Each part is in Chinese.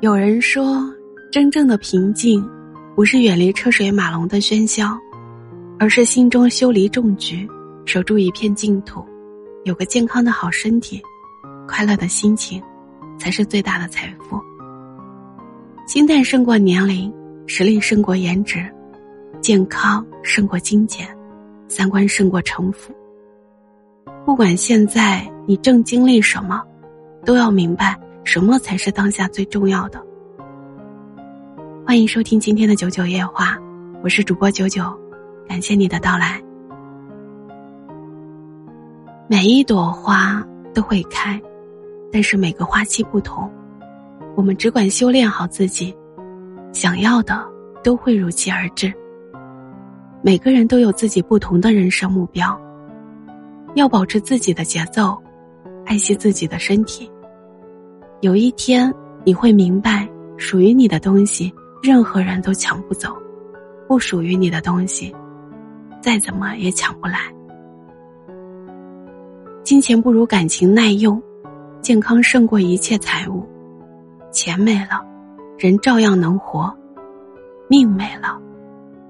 有人说，真正的平静，不是远离车水马龙的喧嚣，而是心中修篱种菊，守住一片净土，有个健康的好身体，快乐的心情，才是最大的财富。心态胜过年龄，实力胜过颜值，健康胜过金钱，三观胜过城府。不管现在你正经历什么，都要明白。什么才是当下最重要的？欢迎收听今天的九九夜话，我是主播九九，感谢你的到来。每一朵花都会开，但是每个花期不同。我们只管修炼好自己，想要的都会如期而至。每个人都有自己不同的人生目标，要保持自己的节奏，爱惜自己的身体。有一天你会明白，属于你的东西，任何人都抢不走；不属于你的东西，再怎么也抢不来。金钱不如感情耐用，健康胜过一切财物。钱没了，人照样能活；命没了，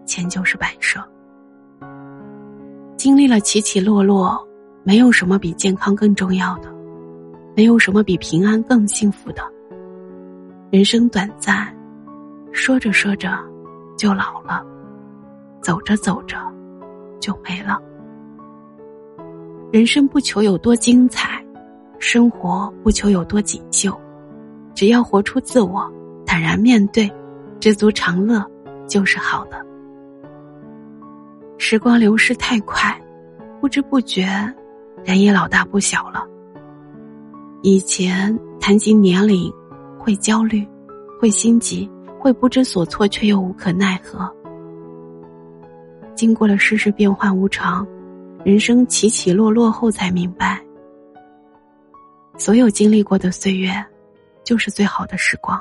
钱就是摆设。经历了起起落落，没有什么比健康更重要的。没有什么比平安更幸福的。人生短暂，说着说着就老了，走着走着就没了。人生不求有多精彩，生活不求有多锦绣，只要活出自我，坦然面对，知足常乐，就是好的。时光流逝太快，不知不觉，人也老大不小了。以前谈及年龄，会焦虑，会心急，会不知所措，却又无可奈何。经过了世事变幻无常，人生起起落落后，才明白，所有经历过的岁月，就是最好的时光。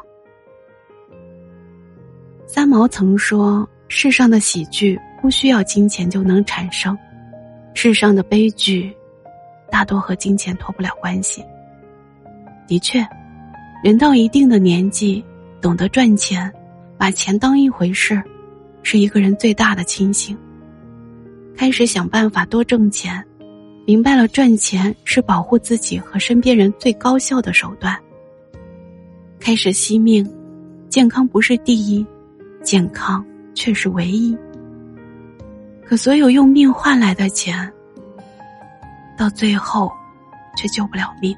三毛曾说：“世上的喜剧不需要金钱就能产生，世上的悲剧，大多和金钱脱不了关系。”的确，人到一定的年纪，懂得赚钱，把钱当一回事，是一个人最大的清醒。开始想办法多挣钱，明白了赚钱是保护自己和身边人最高效的手段。开始惜命，健康不是第一，健康却是唯一。可所有用命换来的钱，到最后，却救不了命。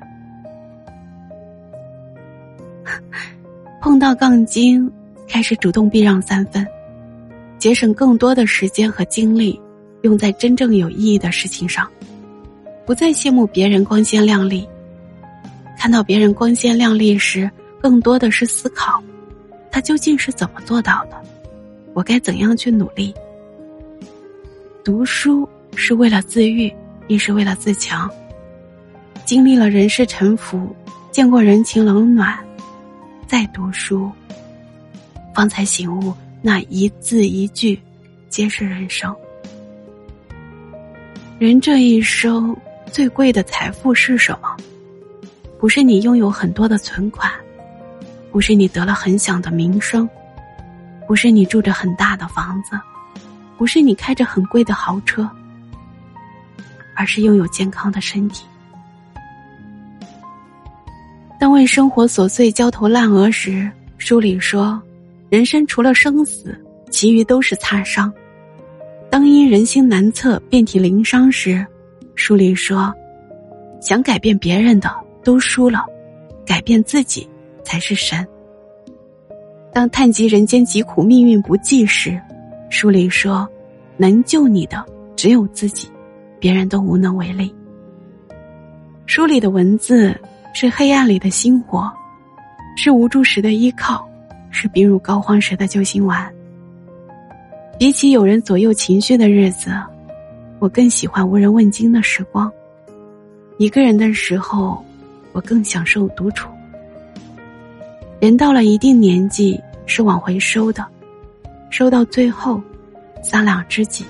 碰到杠精，开始主动避让三分，节省更多的时间和精力，用在真正有意义的事情上，不再羡慕别人光鲜亮丽。看到别人光鲜亮丽时，更多的是思考，他究竟是怎么做到的？我该怎样去努力？读书是为了自愈，亦是为了自强。经历了人世沉浮，见过人情冷暖。再读书，方才醒悟，那一字一句，皆是人生。人这一生最贵的财富是什么？不是你拥有很多的存款，不是你得了很响的名声，不是你住着很大的房子，不是你开着很贵的豪车，而是拥有健康的身体。当为生活琐碎焦头烂额时，书里说：“人生除了生死，其余都是擦伤。”当因人心难测、遍体鳞伤时，书里说：“想改变别人的都输了，改变自己才是神。”当叹及人间疾苦、命运不济时，书里说：“能救你的只有自己，别人都无能为力。”书里的文字。是黑暗里的星火，是无助时的依靠，是病入膏肓时的救心丸。比起有人左右情绪的日子，我更喜欢无人问津的时光。一个人的时候，我更享受独处。人到了一定年纪，是往回收的，收到最后，三两知己，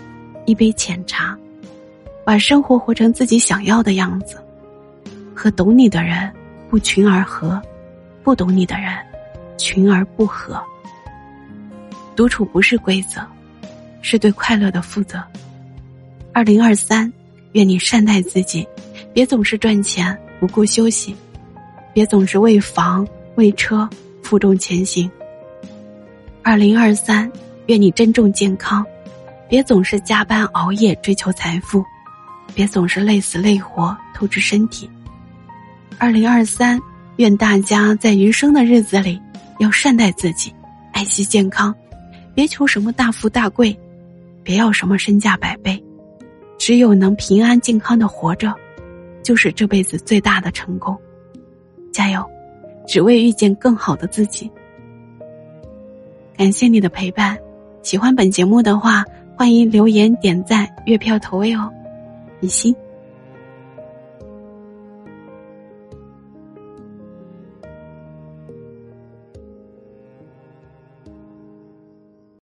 一杯浅茶，把生活活成自己想要的样子。和懂你的人不群而合，不懂你的人群而不合。独处不是规则，是对快乐的负责。二零二三，愿你善待自己，别总是赚钱不顾休息，别总是为房为车负重前行。二零二三，愿你珍重健康，别总是加班熬夜追求财富，别总是累死累活透支身体。二零二三，愿大家在余生的日子里要善待自己，爱惜健康，别求什么大富大贵，别要什么身价百倍，只有能平安健康的活着，就是这辈子最大的成功。加油，只为遇见更好的自己。感谢你的陪伴，喜欢本节目的话，欢迎留言点赞、月票投喂哦，比心。